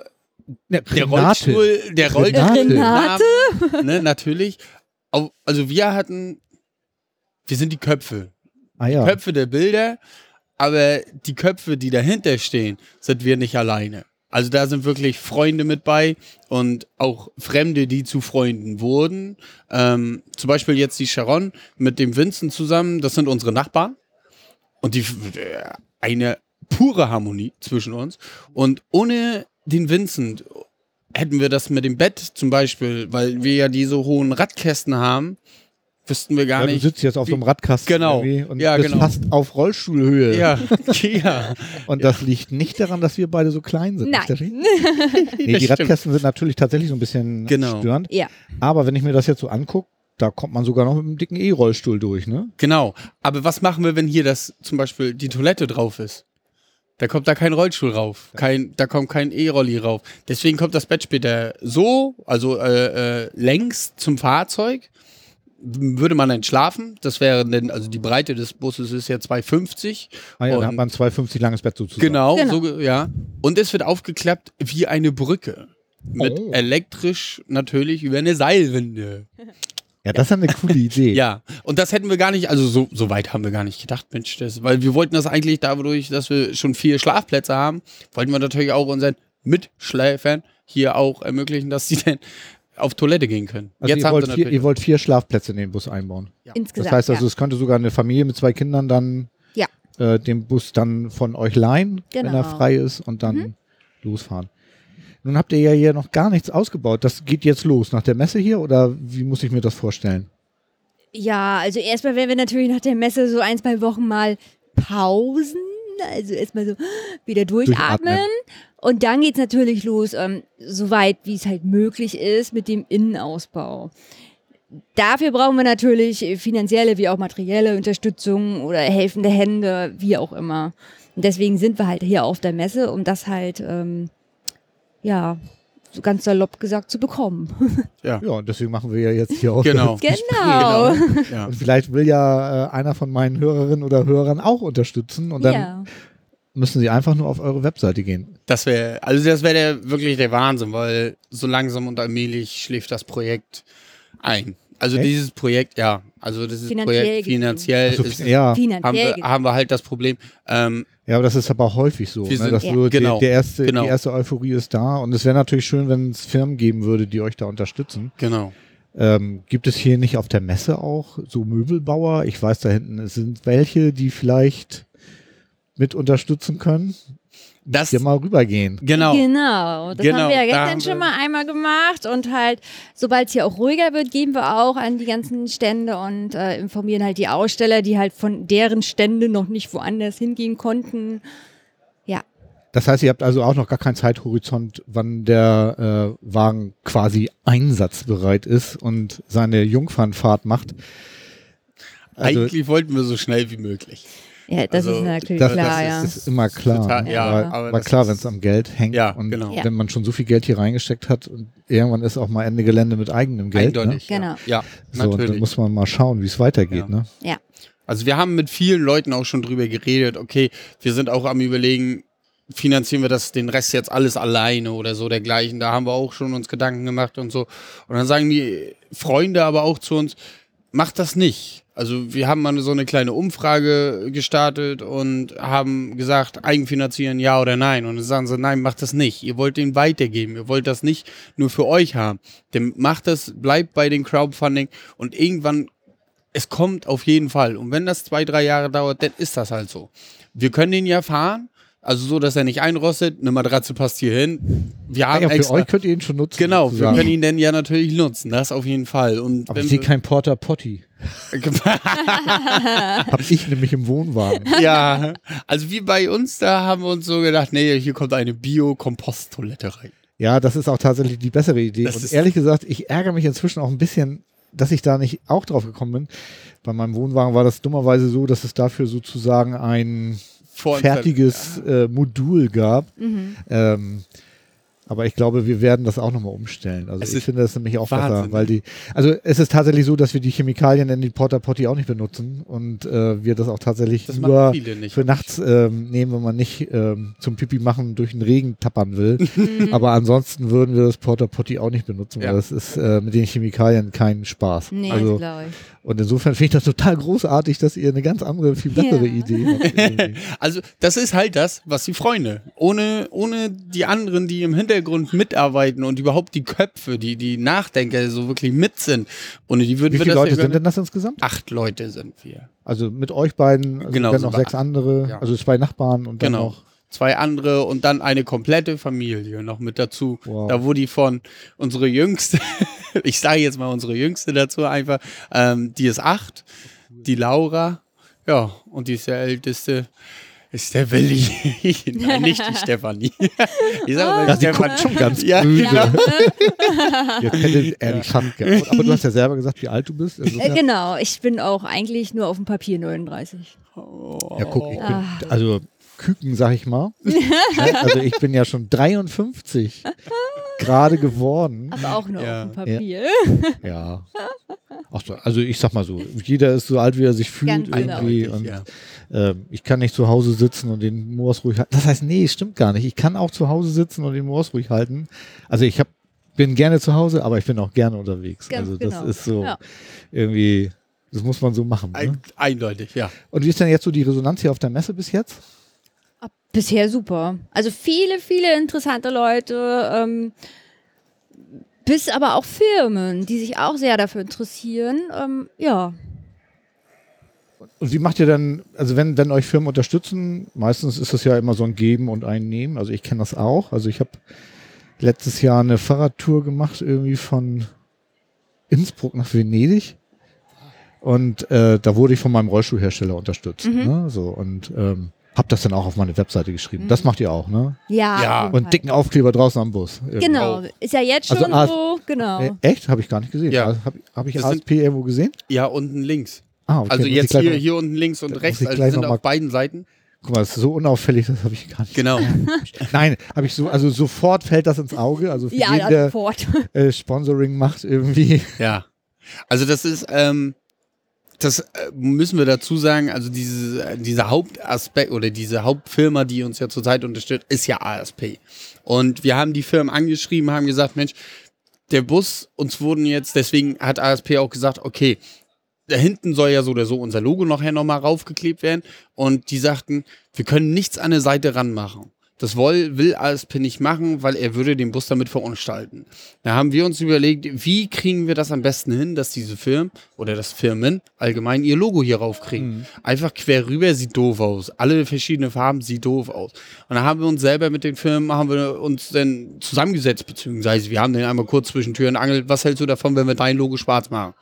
der Renate. Rollstuhl, der Rollstuhl. Renate? Ne, natürlich. Also wir hatten, wir sind die Köpfe. Ah ja. Köpfe der Bilder, aber die Köpfe, die dahinter stehen, sind wir nicht alleine. Also da sind wirklich Freunde mit bei und auch Fremde, die zu Freunden wurden. Ähm, zum Beispiel jetzt die Sharon mit dem Vincent zusammen, das sind unsere Nachbarn. Und die äh, eine pure Harmonie zwischen uns. Und ohne den Vincent hätten wir das mit dem Bett zum Beispiel, weil wir ja diese hohen Radkästen haben, wüssten wir gar ja, du nicht. sitzt jetzt auf so einem Radkasten Genau. irgendwie und Ja, bist genau. fast auf Rollstuhlhöhe. Ja, ja. Und das liegt nicht daran, dass wir beide so klein sind. Nein. Nee, die. Radkästen sind natürlich tatsächlich so ein bisschen Genau. störend. Ja. Aber wenn ich mir das jetzt so angucke, da kommt man sogar noch mit einem dicken E-Rollstuhl durch, ne? Genau. Aber was machen wir, wenn hier das zum Beispiel die Toilette drauf ist? Da kommt da kein Rollstuhl rauf. Kein, da kommt kein E-Rolli rauf. Deswegen kommt das Bett später so, also äh, äh, längs zum Fahrzeug. Würde man dann schlafen, das wäre dann, also die Breite des Busses ist ja 2,50. Ah ja, Und- da hat man ein 2,50 langes Bett sozusagen. Genau, Genau. so, ja. Und es wird aufgeklappt wie eine Brücke. Mit Oh. elektrisch natürlich über eine Seilwinde. Ja, das ist eine coole Idee. Ja, und das hätten wir gar nicht, also so, so weit haben wir gar nicht gedacht, Mensch, das, weil wir wollten das eigentlich dadurch, dass wir schon vier Schlafplätze haben, wollten wir natürlich auch unseren Mitschläfern hier auch ermöglichen, dass sie dann auf Toilette gehen können. Also ihr, haben wollt sie vier, ihr wollt vier Schlafplätze in den Bus einbauen. Das Insgesamt. heißt also, ja. es könnte sogar eine Familie mit zwei Kindern dann Ja. äh, den Bus dann von euch leihen, wenn Genau. er frei ist und dann losfahren. Nun habt ihr ja hier noch gar nichts ausgebaut. Das geht jetzt los nach der Messe hier oder wie muss ich mir das vorstellen? Ja, also erstmal werden wir natürlich nach der Messe so ein, zwei Wochen mal pausen. Also erstmal so wieder durchatmen. Durchatmen. Und dann geht's natürlich los, ähm, soweit wie es halt möglich ist, mit dem Innenausbau. Dafür brauchen wir natürlich finanzielle wie auch materielle Unterstützung oder helfende Hände, wie auch immer. Und deswegen sind wir halt hier auf der Messe, um das halt, ähm, ja, ganz salopp gesagt zu bekommen. ja. Ja, und deswegen machen wir ja jetzt hier auch. Genau. genau. Ja. Und vielleicht will ja äh, einer von meinen Hörerinnen oder Hörern auch unterstützen und dann Ja. müssen sie einfach nur auf eure Webseite gehen. Das wäre, also das wäre der, wirklich der Wahnsinn, weil so langsam und allmählich schläft das Projekt ein. Also Echt? dieses Projekt, ja, also dieses Finanziell Projekt finanziell Also, ist, ja, haben, Finanziell. wir, haben wir halt das Problem. Ähm, ja, aber das ist aber auch häufig so, ne, dass Ja. Genau, der, der erste, genau. die erste Euphorie ist da und es wäre natürlich schön, wenn es Firmen geben würde, die euch da unterstützen. genau. Ähm, gibt es hier nicht auf der Messe auch so Möbelbauer? Ich weiß, da hinten es sind welche, die vielleicht mit unterstützen können. Das, Hier mal rübergehen. genau. Genau, das Genau, haben wir ja gestern schon wir- mal einmal gemacht und halt, sobald es hier auch ruhiger wird, gehen wir auch an die ganzen Stände und äh, informieren halt die Aussteller, die halt von deren Stände noch nicht woanders hingehen konnten. Ja, Das heißt, ihr habt also auch noch gar keinen Zeithorizont, wann der äh, Wagen quasi einsatzbereit ist und seine Jungfernfahrt macht. Also, Eigentlich wollten wir so schnell wie möglich. Ja das Also, ist natürlich das, klar, das ja. ist, ist immer klar. Total, ja, aber, aber das klar, wenn es am Geld hängt Ja, und genau. Wenn man schon so viel Geld hier reingesteckt hat und irgendwann ist auch mal Ende Gelände mit eigenem Geld. Ne? Eindeutig. Genau. Ja, So, und dann natürlich. muss man mal schauen, wie es weitergeht. Ja. Ne? Ja, Also wir haben mit vielen Leuten auch schon drüber geredet, okay, wir sind auch am überlegen, finanzieren wir das den Rest jetzt alles alleine oder so dergleichen. Da haben wir auch schon uns Gedanken gemacht und so. Und dann sagen die Freunde aber auch zu uns, macht das nicht. Also wir haben mal so eine kleine Umfrage gestartet und haben gesagt, eigenfinanzieren ja oder nein. Und dann sagen sie, nein, macht das nicht. Ihr wollt den weitergeben. Ihr wollt das nicht nur für euch haben. Denn macht das, bleibt bei dem Crowdfunding und irgendwann, es kommt auf jeden Fall. Und wenn das zwei, drei Jahre dauert, dann ist das halt so. Wir können den ja fahren, also so, dass er nicht einrostet. Eine Matratze passt hier hin. Wir haben Ja, für extra, euch könnt ihr ihn schon nutzen. Genau, wir sozusagen. können ihn dann ja natürlich nutzen, das auf jeden Fall. Und Aber wenn ich sehe wir- kein Porter Potty. Hab ich nämlich im Wohnwagen. ja, also wie bei uns, da haben wir uns so gedacht, nee, hier kommt eine Bio-Komposttoilette rein. Ja, das ist auch tatsächlich die bessere Idee. Das Und ehrlich gesagt, ich ärgere mich inzwischen auch ein bisschen, dass ich da nicht auch drauf gekommen bin. Bei meinem Wohnwagen war das dummerweise so, dass es dafür sozusagen ein fertiges äh, Modul gab. Mhm. Ähm, aber ich glaube, wir werden das auch nochmal umstellen. Also Es ich finde das nämlich auch Wahnsinn, besser, weil die, also es ist tatsächlich so, dass wir die Chemikalien in die Porta Potty auch nicht benutzen und äh, wir das auch tatsächlich Das nur nicht. für nachts ähm, nehmen, wenn man nicht ähm, zum Pipi machen durch den Regen tappern will. Aber ansonsten würden wir das Porta Potty auch nicht benutzen, Ja. weil das ist äh, mit den Chemikalien kein Spaß. Nee, also, glaube ich. und insofern finde ich das total großartig, dass ihr eine ganz andere, viel bessere Ja. Idee habt. Also das ist halt das, was die Freunde, ohne, ohne die anderen, die im Hintergrund mitarbeiten und überhaupt die Köpfe, die, die Nachdenker so wirklich mit sind, ohne die würden Wie viele Leute sind denn das insgesamt? Acht Leute sind wir. Also mit euch beiden, also Genau, sind noch sechs andere, Ja. also zwei Nachbarn und dann Genau. noch. Zwei andere und dann eine komplette Familie noch mit dazu. Wow. Da wo die von unsere Jüngste, ich sage jetzt mal unsere Jüngste dazu einfach, ähm, die ist acht, die Laura, ja, und die ist der Älteste, ist der Willi. Nein, nicht die Stefanie. Ich sag mal, Ja, sie Stefanie. guckt schon ganz Ja, böse. ja. Ihr kennt Elefant. Ja. Aber du hast ja selber gesagt, wie alt du bist. Äh, Insofern- genau, ich bin auch eigentlich nur auf dem Papier 39. Ja, guck, ich bin, Ah. also Küken, sag ich mal. Ja, also ich bin ja schon 53 gerade geworden. Aber auch nur Ja. auf dem Papier. Ja. Ach so, also ich sag mal so, jeder ist so alt, wie er sich fühlt Ganz genau. irgendwie. Eindeutig, Und ja. Ähm, ich kann nicht zu Hause sitzen und den Moors ruhig halten. Das heißt, nee, stimmt gar nicht. Ich kann auch zu Hause sitzen und den Moors ruhig halten. Also ich hab, bin gerne zu Hause, aber ich bin auch gerne unterwegs. Ganz also das genau. ist so Ja. irgendwie, das muss man so machen. Ne? Ein, eindeutig, ja. Und wie ist denn jetzt so die Resonanz hier auf der Messe bis jetzt? Bisher super. Also viele, viele interessante Leute, ähm, bis aber auch Firmen, die sich auch sehr dafür interessieren. Ähm, ja, Und wie macht ihr dann, also wenn, wenn euch Firmen unterstützen, meistens ist das ja immer so ein Geben und ein Nehmen. Also ich kenne das auch. Also ich habe letztes Jahr eine Fahrradtour gemacht, irgendwie von Innsbruck nach Venedig. Und äh, da wurde ich von meinem Rollstuhlhersteller unterstützt. Mhm. Ne? So, und ähm, habe das dann auch auf meine Webseite geschrieben. Das macht ihr auch, ne? ja. Ja. Und dicken Aufkleber draußen am Bus. Irgendwie. Genau, ist ja jetzt Also schon AS so, genau. Äh, echt? Habe ich gar nicht gesehen. Ja. Habe hab ich Das ASP irgendwo gesehen? Ja, unten links. Ah, okay. Also jetzt hier, mal- hier unten links und rechts, also sind noch mal- auf beiden Seiten. Guck mal, das ist so unauffällig, das habe ich gar nicht Genau. Nein, habe ich so, also sofort fällt das ins Auge. Also für ja, jeden, der sofort. äh, Sponsoring macht irgendwie. Ja. Also das ist, ähm, das äh, müssen wir dazu sagen, also diese, dieser Hauptaspekt oder diese Hauptfirma, die uns ja zurzeit unterstützt, ist ja ASP. Und wir haben die Firmen angeschrieben, haben gesagt, Mensch, der Bus, uns wurden jetzt, deswegen hat ASP auch gesagt, okay, da hinten soll ja so oder so unser Logo nachher nochmal raufgeklebt werden. Und die sagten, wir können nichts an der Seite ranmachen. Das will, will ASP nicht machen, weil er würde den Bus damit verunstalten. Da haben wir uns überlegt, wie kriegen wir das am besten hin, dass diese Firmen oder das Firmen allgemein ihr Logo hier raufkriegen. Einfach quer rüber sieht doof aus. Alle verschiedene Farben sieht doof aus. Und dann haben wir uns selber mit den Firmen, haben wir uns dann zusammengesetzt, beziehungsweise wir haben den einmal kurz zwischen Tür und Angel, was hältst du davon, wenn wir dein Logo schwarz machen?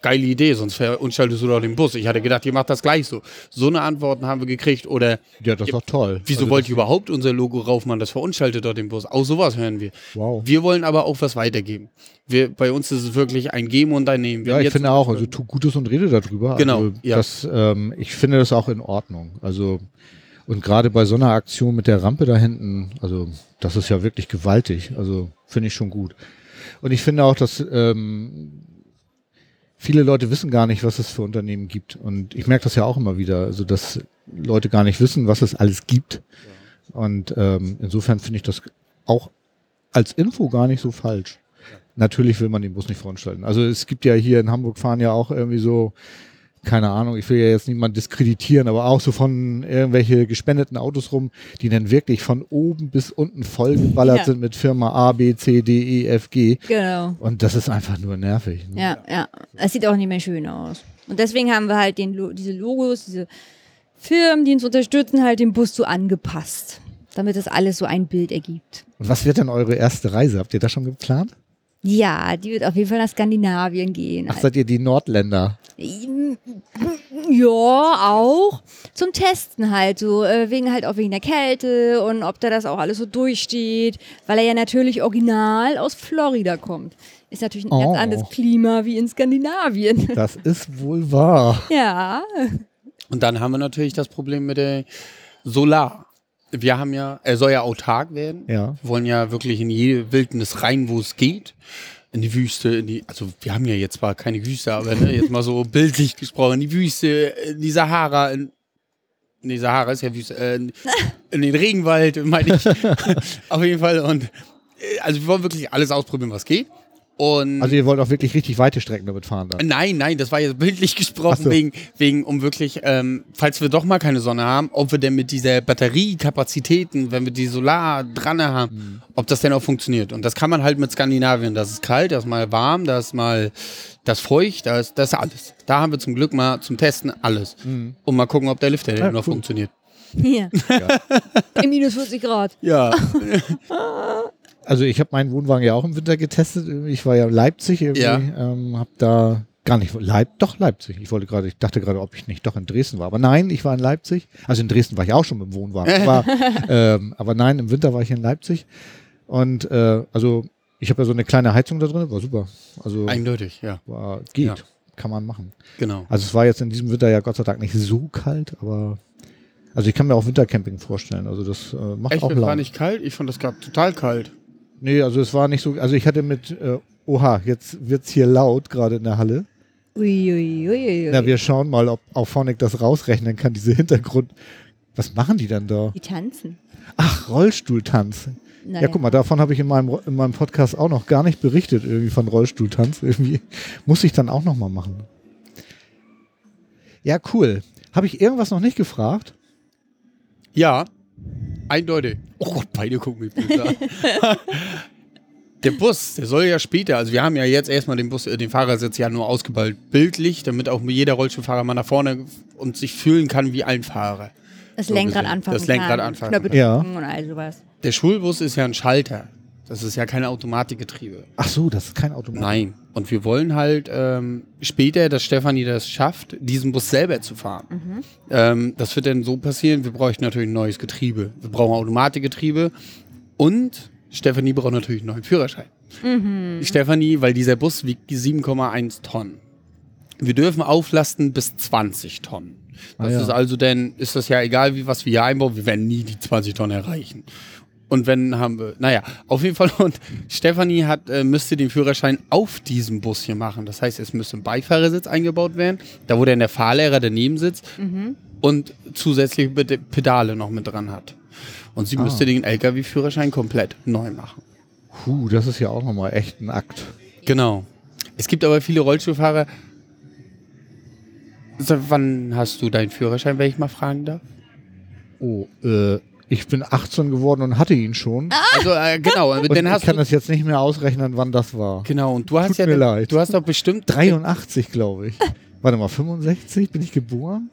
Geile Idee, sonst verunstaltest du doch den Bus. Ich hatte gedacht, ihr macht das gleich so. So eine Antworten haben wir gekriegt. Oder Ja, das ist doch toll. wieso also wollt ihr überhaupt unser Logo raufmachen? Das verunstaltet doch den Bus. Auch sowas hören wir. Wow. Wir wollen aber auch was weitergeben. Wir, bei uns ist es wirklich ein Geben und ein Nehmen. Wir Ja, ich finde auch, also tu Gutes und rede darüber. Genau, Also, ja. das, ähm, ich finde das auch in Ordnung. Also, und gerade bei so einer Aktion mit der Rampe da hinten, also das ist ja wirklich gewaltig. Also finde ich schon gut. Und ich finde auch, dass ähm, viele Leute wissen gar nicht, was es für Unternehmen gibt. Und ich merke das ja auch immer wieder, also dass Leute gar nicht wissen, was es alles gibt. Und ähm, insofern finde ich das auch als Info gar nicht so falsch. natürlich will man den Bus nicht veranstalten. Also es gibt ja hier in Hamburg fahren ja auch irgendwie so, keine Ahnung, ich will ja jetzt niemanden diskreditieren, aber auch so von irgendwelche gespendeten Autos rum, die dann wirklich von oben bis unten vollgeballert Ja. sind mit Firma A, B, C, D, E, F, G. Genau. Und das ist einfach nur nervig. ne? Ja, ja. Es sieht auch nicht mehr schön aus. Und deswegen haben wir halt den, diese Logos, diese Firmen, die uns unterstützen, halt den Bus so angepasst. Damit das alles so ein Bild ergibt. Und was wird denn eure erste Reise? Habt ihr das schon geplant? Ja, die wird auf jeden Fall nach Skandinavien gehen. Ach, seid ihr die Nordländer? Ja, auch. Zum Testen halt, so äh, wegen halt auch wegen der Kälte und ob da das auch alles so durchsteht, weil er ja natürlich original aus Florida kommt. Ist natürlich ein Oh. ganz anderes Klima wie in Skandinavien. Das ist wohl wahr. ja. Und dann haben wir natürlich das Problem mit der Solar. Wir haben ja, er soll ja autark werden. Ja. Wir wollen ja wirklich in jede Wildnis rein, wo es geht. In die Wüste, in die, also wir haben ja jetzt zwar keine Wüste, aber ne, jetzt mal so bildlich gesprochen, in die Wüste, in die Sahara, in, nee, Sahara ist ja Wüste, äh, in, in den Regenwald, meine ich. Auf jeden Fall. Und äh, also wir wollen wirklich alles ausprobieren, was geht. Und Also ihr wollt auch wirklich richtig weite Strecken damit fahren dann. Nein, nein, das war jetzt bildlich gesprochen, so. wegen, wegen, um wirklich, ähm, falls wir doch mal keine Sonne haben, ob wir denn mit dieser Batteriekapazitäten, wenn wir die Solar dran haben, Mhm. ob das denn auch funktioniert. Und das kann man halt mit Skandinavien. Das ist kalt, das ist mal warm, das ist mal das feucht, das ist, das ist alles. Da haben wir zum Glück mal zum Testen alles. Und mal gucken, ob der Lifter denn Ja, noch cool. funktioniert. Hier. In minus 40 Grad. Ja. Also ich habe meinen Wohnwagen ja auch im Winter getestet. Ich war ja in Leipzig irgendwie, Ja. ähm, habe da gar nicht Leip, doch Leipzig. Ich wollte gerade, ich dachte gerade, ob ich nicht doch in Dresden war, aber nein, ich war in Leipzig. Also in Dresden war ich auch schon mit dem Wohnwagen, aber, ähm, aber nein, im Winter war ich in Leipzig und äh, also ich habe ja so eine kleine Heizung da drin, war super. Also Eindeutig, ja. war, geht, Ja. kann man machen. Genau. Also es war jetzt in diesem Winter ja Gott sei Dank nicht so kalt, aber also ich kann mir auch Wintercamping vorstellen. Also das äh, macht Echt, auch es war nicht kalt? Ich fand das gerade total kalt. Nee, also es war nicht so. Also ich hatte mit, äh, oha, jetzt wird's hier laut, gerade in der Halle. Uiuiuiui. Ui, ui, ui. Na, wir schauen mal, ob auch Phonic das rausrechnen kann, diese Hintergrund. Was machen die denn da? Die tanzen. Ach, Rollstuhltanz. Naja. Ja, guck mal, davon habe ich in meinem, in meinem Podcast auch noch gar nicht berichtet, irgendwie von Rollstuhltanz. Irgendwie muss ich dann auch noch mal machen. Ja, cool. Habe ich irgendwas noch nicht gefragt? Ja, eindeutig. Oh Gott, beide gucken mich böse an. Der Bus, der soll ja später, also wir haben ja jetzt erstmal den Bus, äh, den Fahrersitz ja nur ausgeballt, bildlich, damit auch jeder Rollstuhlfahrer mal nach vorne und sich fühlen kann wie ein Fahrer. Das so Lenkrad gesehen. anfangen Das Lenkrad kann. anfangen Knöpfe. Ja. und all sowas. Der Schulbus ist ja ein Schalter. Das ist ja kein Automatikgetriebe. Ach so, das ist kein Automat. Nein. Und wir wollen halt ähm, später, dass Stefanie das schafft, diesen Bus selber zu fahren. Ähm, das wird dann so passieren, wir bräuchten natürlich ein neues Getriebe. Wir brauchen Automatikgetriebe und Stefanie braucht natürlich einen neuen Führerschein. Stefanie, weil dieser Bus wiegt 7,1 Tonnen. Wir dürfen auflasten bis 20 Tonnen. Das Ah, ja. ist also dann, ist das ja egal, wie was wir hier einbauen, wir werden nie die 20 Tonnen erreichen. Und wenn haben wir, naja, auf jeden Fall. Und Stefanie hat, äh, müsste den Führerschein auf diesem Bus hier machen. Das heißt, es müsste ein Beifahrersitz eingebaut werden, da wo dann der Fahrlehrer daneben sitzt und zusätzliche Ped- Pedale noch mit dran hat. Und sie Ah. müsste den LKW-Führerschein komplett neu machen. Puh, das ist ja auch nochmal echt ein Akt. Genau. Es gibt aber viele Rollstuhlfahrer. Seit wann hast du deinen Führerschein, wenn ich mal fragen darf? Oh, äh, ich bin 18 geworden und hatte ihn schon. Also äh, genau, aber Und dann ich hast kann du das jetzt nicht mehr ausrechnen, wann das war. genau und du hast Tut ja mir leid. du hast doch bestimmt 83, glaube ich. Warte mal, 65 bin ich geboren?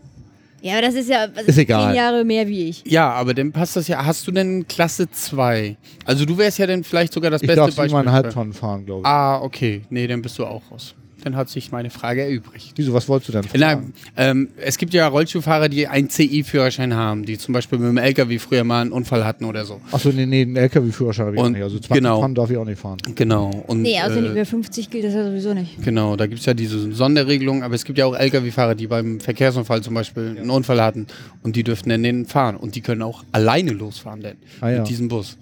Ja, aber das ist ja das Ist egal. zehn Jahre mehr wie ich. Ja, aber dann passt das ja. Hast du denn Klasse 2? Also du wärst ja dann vielleicht sogar das Ich beste darf Beispiel. siebeneinhalb für- Tonnen fahren, glaube ich. Ah, okay. Nee, dann bist du auch raus. Dann hat sich meine Frage erübrigt. Wieso, was wolltest du denn fragen? Nein, ähm, es gibt ja Rollstuhlfahrer, die einen CI-Führerschein haben, die zum Beispiel mit dem LKW früher mal einen Unfall hatten oder so. Achso, nee, nee, einen LKW-Führerschein habe ich auch nicht. Also 20 genau. Tonnen darf ich auch nicht fahren. Genau. Und, Nee, außerdem äh, über 50 gilt das ja sowieso nicht. Genau, da gibt es ja diese Sonderregelung, aber es gibt ja auch Lkw-Fahrer, die beim Verkehrsunfall zum Beispiel einen Unfall hatten und die dürften dann den fahren und die können auch alleine losfahren denn Ah, ja. mit diesem Bus.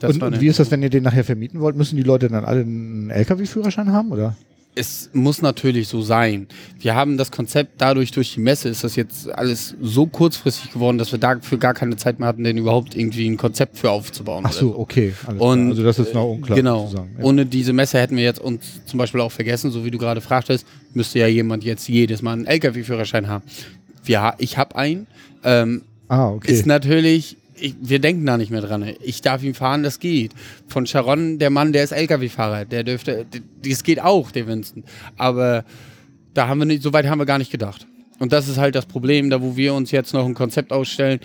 Das Und, und wie ist das, wenn ihr den nachher vermieten wollt? Müssen die Leute dann alle einen LKW-Führerschein haben, oder? Es muss natürlich so sein. Wir haben das Konzept dadurch durch die Messe ist das jetzt alles so kurzfristig geworden, dass wir dafür gar keine Zeit mehr hatten, denn überhaupt irgendwie ein Konzept für aufzubauen. Ach so, okay. Und. Also das ist noch unklar. Genau. Ja. Ohne diese Messe hätten wir jetzt uns zum Beispiel auch vergessen, so wie du gerade fragtest, müsste ja jemand jetzt jedes Mal einen LKW-Führerschein haben. Wir, ich habe einen. Ähm, ah, okay. Ist natürlich ich, wir denken da nicht mehr dran. Ich darf ihn fahren, das geht. Von Sharon, der Mann, der ist LKW-Fahrer, der dürfte, das geht auch, der Winston. Aber da haben wir nicht, so weit haben wir gar nicht gedacht. Und das ist halt das Problem, da wo wir uns jetzt noch ein Konzept ausstellen.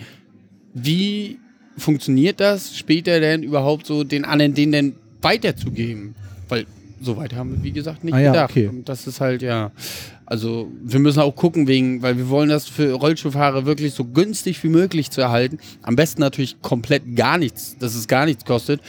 Wie funktioniert das später denn überhaupt so den anderen, den denn weiterzugeben? Weil so weit haben wir, wie gesagt, nicht ah, ja, gedacht. Okay. Und das ist halt, ja. Also wir müssen auch gucken, wegen, weil wir wollen das für Rollstuhlfahrer wirklich so günstig wie möglich zu erhalten. Am besten natürlich komplett gar nichts, dass es gar nichts kostet.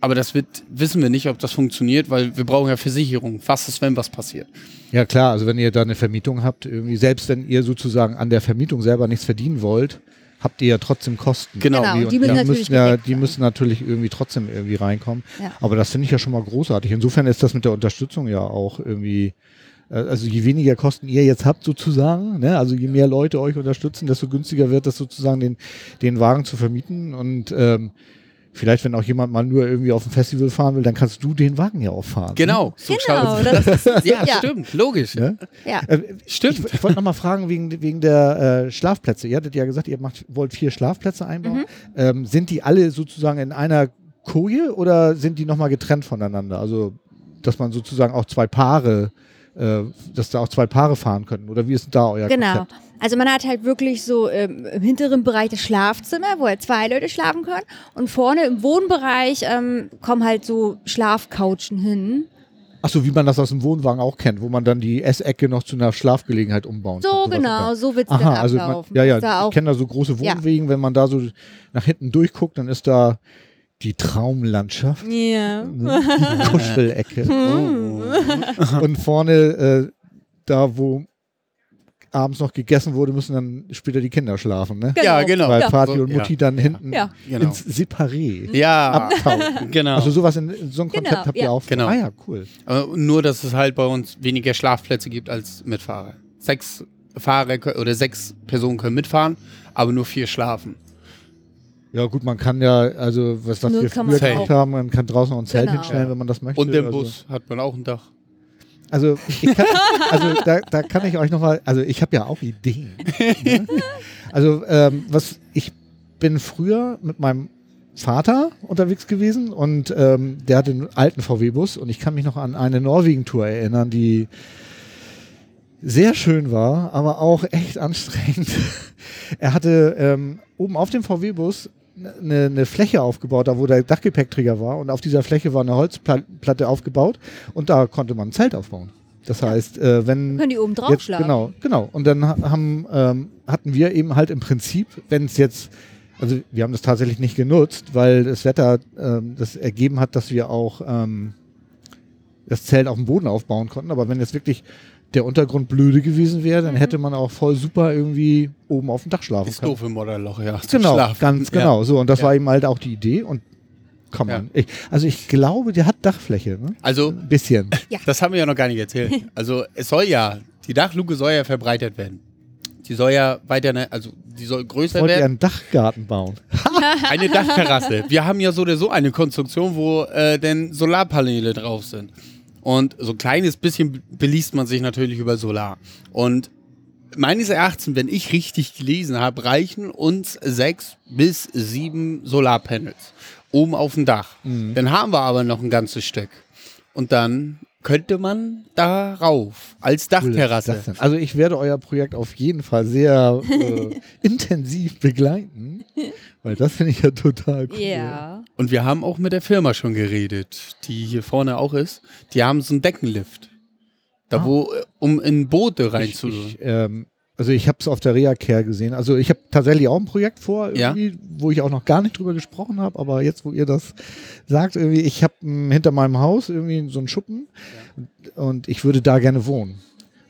Aber das wird, wissen wir nicht, ob das funktioniert, weil wir brauchen ja Versicherung. Was ist, wenn was passiert? Ja klar, also wenn ihr da eine Vermietung habt, irgendwie, selbst wenn ihr sozusagen an der Vermietung selber nichts verdienen wollt, habt ihr ja trotzdem Kosten. Genau, genau die, müssen, müssen ja, die müssen natürlich irgendwie trotzdem irgendwie reinkommen. Ja. Aber das finde ich ja schon mal großartig. Insofern ist das mit der Unterstützung ja auch irgendwie also je weniger Kosten ihr jetzt habt sozusagen, ne? also je mehr Leute euch unterstützen, desto günstiger wird es sozusagen den, den Wagen zu vermieten und ähm, Vielleicht, wenn auch jemand mal nur irgendwie auf ein Festival fahren will, dann kannst du den Wagen ja auch fahren. Genau, ne? so genau. Das ist, ja, ja, stimmt, logisch. Ja? ja. Äh, stimmt. Ich, ich wollte nochmal fragen wegen, wegen der äh, Schlafplätze. Ihr hattet ja gesagt, ihr macht, wollt vier Schlafplätze einbauen. Mhm. Ähm, sind die alle sozusagen in einer Koje oder sind die nochmal getrennt voneinander? Also, dass man sozusagen auch zwei Paare äh, dass da auch zwei Paare fahren können? Oder wie ist da euer Genau. Konzept? Also man hat halt wirklich so ähm, im hinteren Bereich das Schlafzimmer, wo halt zwei Leute schlafen können. Und vorne im Wohnbereich ähm, kommen halt so Schlafcouchen hin. Achso, wie man das aus dem Wohnwagen auch kennt, wo man dann die Essecke noch zu einer Schlafgelegenheit umbauen so, kann. So genau, so wird es dann also man, Ja, ja, ich kenne da so große Wohnwegen, ja. wenn man da so nach hinten durchguckt, dann ist da die Traumlandschaft. Ja. Die Kuschelecke. oh. Und vorne, äh, da wo abends noch gegessen wurde, müssen dann später die Kinder schlafen, ne? Genau. Ja, genau. Weil ja. Vati und Mutti ja. dann hinten ja. Genau. ins Separé ja. abtauchen. genau. Also sowas in, so ein Konzept genau. habt ihr auch. Genau. Ah ja, cool. nur, dass es halt bei uns weniger Schlafplätze gibt als Mitfahrer. Sechs Fahrer oder sechs Personen können mitfahren, aber nur vier schlafen. Ja gut, man kann ja, also was, was wir früher gemacht haben, man kann draußen auch ein Zelt genau. hinstellen, wenn man das möchte. Und im also. Bus hat man auch ein Dach. Also, kann, also da, da, kann ich euch nochmal, also ich habe ja auch Ideen. Ne? Also ähm, was, ich bin früher mit meinem Vater unterwegs gewesen und ähm, der hatte einen alten VW-Bus und ich kann mich noch an eine Norwegen-Tour erinnern, die sehr schön war, aber auch echt anstrengend. er hatte ähm, oben auf dem VW-Bus eine, eine Fläche aufgebaut, da wo der Dachgepäckträger war und auf dieser Fläche war eine Holzplatte aufgebaut und da konnte man ein Zelt aufbauen. Das heißt, äh, wenn können die oben drauf jetzt, schlagen. Genau, genau. Und dann haben ähm, hatten wir eben halt im Prinzip, wenn es jetzt also wir haben das tatsächlich nicht genutzt, weil das Wetter ähm, das ergeben hat, dass wir auch ähm, das Zelt auf dem Boden aufbauen konnten. Aber wenn jetzt wirklich der Untergrund blöde gewesen wäre, dann mhm. hätte man auch voll super irgendwie oben auf dem Dach schlafen ist können. Ist doof im Modderloch, ja. Genau, Schlafen. ganz genau. Ja. So, und das ja. war eben halt auch die Idee. Und kann man. Ja. Ich, also ich glaube, der hat Dachfläche. Ne? Also ein bisschen. Ja. Das haben wir ja noch gar nicht erzählt. Also es soll ja, die Dachluke soll ja verbreitert werden. Die soll ja weiter, ne, also die soll größer Wollt werden. Ihr einen Dachgarten bauen. eine Dachterrasse. Wir haben ja so oder so eine Konstruktion, wo äh, denn Solarpaneele drauf sind. Und so ein kleines bisschen beliest man sich natürlich über Solar. Und meines Erachtens, wenn ich richtig gelesen habe, reichen uns sechs bis sieben Solarpanels oben auf dem Dach. Mhm. Dann haben wir aber noch ein ganzes Stück. Und dann könnte man darauf als Dachterrasse. Cool, also ich werde euer Projekt auf jeden Fall sehr äh, intensiv begleiten, weil das finde ich ja total cool. Ja. Und wir haben auch mit der Firma schon geredet, die hier vorne auch ist. Die haben so einen Deckenlift. Da ah. wo, um in Boote rein ich, zu. Ich, ähm, also ich habe es auf der Reha-Care gesehen. Also ich habe tatsächlich auch ein Projekt vor, ja. wo ich auch noch gar nicht drüber gesprochen habe, aber jetzt, wo ihr das sagt, irgendwie, ich habe hinter meinem Haus irgendwie so einen Schuppen ja. und ich würde da gerne wohnen.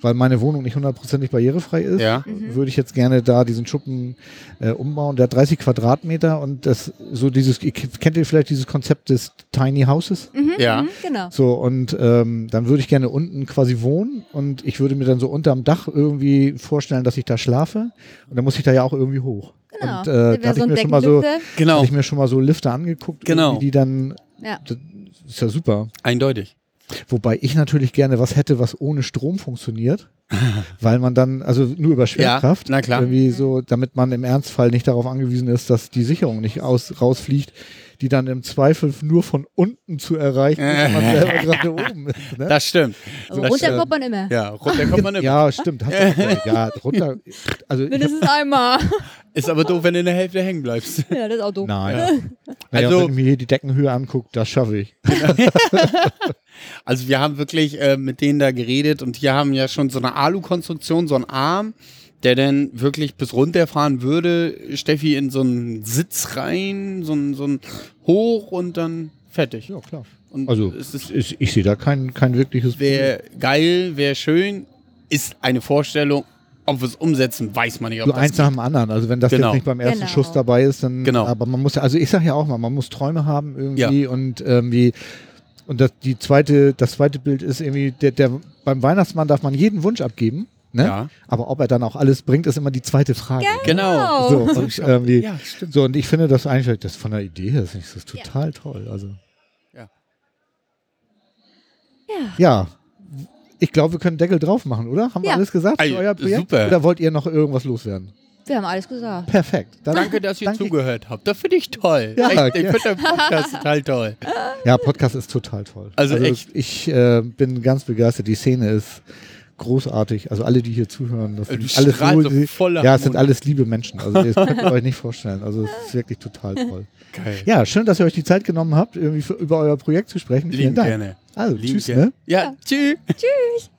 Weil meine Wohnung nicht hundertprozentig barrierefrei ist, Ja. Mhm. würde ich jetzt gerne da diesen Schuppen äh, umbauen. Der hat 30 Quadratmeter und das so dieses, ihr kennt ihr vielleicht dieses Konzept des Tiny Houses? Mhm, Ja. mhm, genau. So, und ähm, dann würde ich gerne unten quasi wohnen und ich würde mir dann so unterm Dach irgendwie vorstellen, dass ich da schlafe. Und dann muss ich da ja auch irgendwie hoch. Genau. Und äh, da hatte ich mir schon mal so. Genau. hatte ich mir schon mal so Lifte angeguckt, Genau. die dann, Ja. das ist ja super. Eindeutig. Wobei ich natürlich gerne was hätte, was ohne Strom funktioniert, weil man dann, also nur über Schwerkraft, na klar. irgendwie so, damit man im Ernstfall nicht darauf angewiesen ist, dass die Sicherung nicht aus, rausfliegt, die dann im Zweifel nur von unten zu erreichen, wenn man selber gerade oben ist. Ne? Das stimmt. Aber Das runter stimmt. kommt man immer. Ja, runter kommt man immer. Ja, stimmt. Hast du ja, runter. Also Mindestens einmal. Ist aber doof, wenn du in der Hälfte hängen bleibst. ja, das ist auch doof. nein. Naja, Also- wenn ich mir hier die Deckenhöhe angucke, das schaffe ich. Also wir haben wirklich äh, mit denen da geredet und die haben ja schon so eine Alu-Konstruktion, so einen Arm, der dann wirklich bis runterfahren würde, Steffi in so einen Sitz rein, so ein, so ein hoch und dann fertig. Ja, klar. Und Also es ist ich, ich sehe da kein, kein wirkliches wäre geil, wäre schön, ist eine Vorstellung. Ob wir es umsetzen, weiß man nicht. Ob So das eins nach dem anderen. Also wenn das Genau. jetzt nicht beim ersten Genau. Schuss dabei ist, dann. Genau. Aber man muss ja, also ich sage ja auch mal, man muss Träume haben irgendwie und irgendwie. Und das, die zweite, das zweite Bild ist irgendwie, der, der, beim Weihnachtsmann darf man jeden Wunsch abgeben. Ne? Ja. Aber ob er dann auch alles bringt, ist immer die zweite Frage. Genau. So, und, irgendwie, Ja, so, und ich finde das eigentlich, das von der Idee her ist das total toll. Also. Ja. Ja. Ja. Ich glaube, wir können Deckel drauf machen, oder? Haben wir Ja. alles gesagt für Ey, euer Projekt? super. Oder wollt ihr noch irgendwas loswerden? Wir haben alles gesagt. Perfekt. Dann, Danke, dass ihr danke- zugehört habt. Das finde ich toll. Ja, echt, ich ja. finde den Podcast total toll. Ja, Podcast ist total toll. Also echt. Ich äh, bin ganz begeistert. Die Szene ist großartig. Also alle, die hier zuhören, das Du sind alles wohl- voller Ja, es sind alles liebe Menschen. Also das könnt ihr euch nicht vorstellen. Also es ist wirklich total toll. Geil. Ja, schön, dass ihr euch die Zeit genommen habt, irgendwie für, über euer Projekt zu sprechen. Vielen Lieben Dank. gerne. Also, Lieben tschüss, gerne. ne? Ja, tschüss. Tschüss.